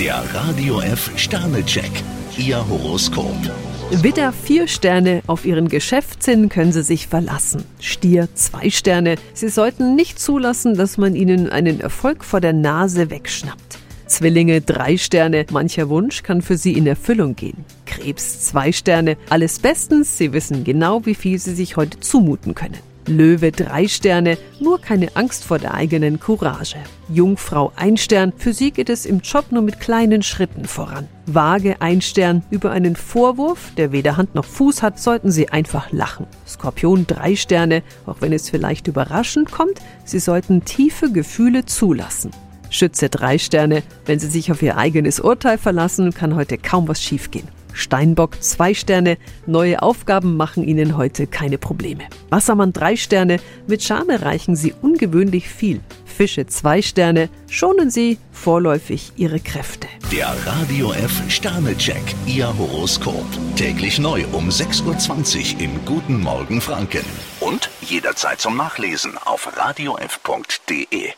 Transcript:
Der Radio F Sternecheck. Ihr Horoskop. Widder vier Sterne, auf Ihren Geschäftssinn können Sie sich verlassen. Stier zwei Sterne, Sie sollten nicht zulassen, dass man Ihnen einen Erfolg vor der Nase wegschnappt. Zwillinge drei Sterne, mancher Wunsch kann für Sie in Erfüllung gehen. Krebs zwei Sterne, alles bestens, Sie wissen genau, wie viel Sie sich heute zumuten können. Löwe drei Sterne, nur keine Angst vor der eigenen Courage. Jungfrau ein Stern, für sie geht es im Job nur mit kleinen Schritten voran. Waage ein Stern, über einen Vorwurf, der weder Hand noch Fuß hat, sollten sie einfach lachen. Skorpion drei Sterne, auch wenn es vielleicht überraschend kommt, sie sollten tiefe Gefühle zulassen. Schütze drei Sterne, wenn sie sich auf ihr eigenes Urteil verlassen, kann heute kaum was schiefgehen. Steinbock zwei Sterne, neue Aufgaben machen Ihnen heute keine Probleme. Wassermann drei Sterne, mit Charme erreichen Sie ungewöhnlich viel. Fische zwei Sterne, schonen Sie vorläufig Ihre Kräfte. Der Radio F Sternecheck. Ihr Horoskop. Täglich neu um 6.20 Uhr im Guten Morgen Franken. Und jederzeit zum Nachlesen auf radiof.de.